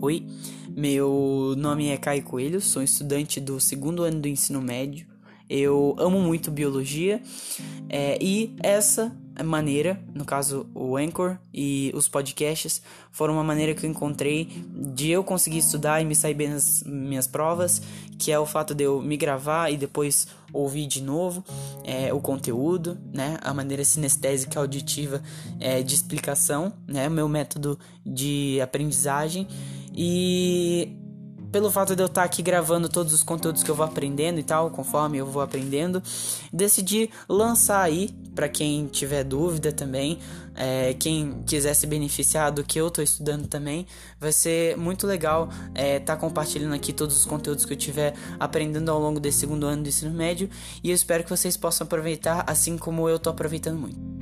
Oi, meu nome é Caio Coelho, sou estudante do segundo ano do ensino médio. Eu amo muito biologia é, e essa maneira, no caso o Anchor e os podcasts, foram uma maneira que eu encontrei de eu conseguir estudar e me sair bem nas minhas provas, que é o fato de eu me gravar e depois ouvir de novo é, o conteúdo, né, a maneira sinestésica auditiva é, de explicação, né, meu método de aprendizagem e pelo fato de eu estar aqui gravando todos os conteúdos que eu vou aprendendo e tal, conforme eu vou aprendendo, decidi lançar aí para quem tiver dúvida também, é, quem quiser se beneficiar do que eu estou estudando também, vai ser muito legal estar é, tá compartilhando aqui todos os conteúdos que eu tiver aprendendo ao longo desse segundo ano do ensino médio e eu espero que vocês possam aproveitar assim como eu estou aproveitando muito.